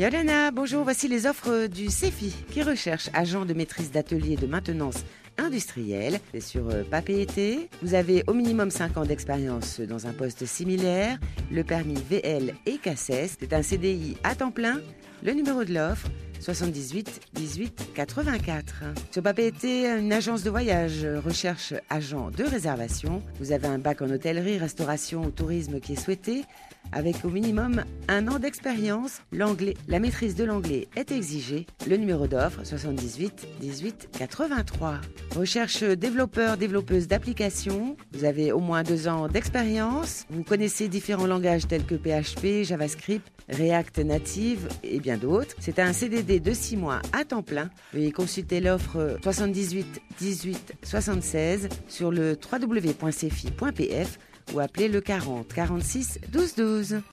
Yolana, bonjour, voici les offres du CEFI qui recherche agent de maîtrise d'atelier de maintenance industrielle. C'est sur euh, papier été. Vous avez au minimum 5 ans d'expérience dans un poste similaire, le permis VL et CACES. C'est un CDI à temps plein. Le numéro de l'offre 78 18 84. Sur papier été, une agence de voyage recherche agent de réservation. Vous avez un bac en hôtellerie, restauration ou tourisme qui est souhaité avec au minimum un an d'expérience. L'anglais, la maîtrise de l'anglais est exigée. Le numéro d'offre 78 18 83. Recherche développeur, développeuse d'applications. Vous avez au moins deux ans d'expérience. Vous connaissez différents langages tels que PHP, JavaScript, React Native et bien d'autres. C'est un CDD de 6 mois à temps plein. Veuillez consulter l'offre 78 18 76 sur le www.cefi.pf ou appelez le 40 46 12 12.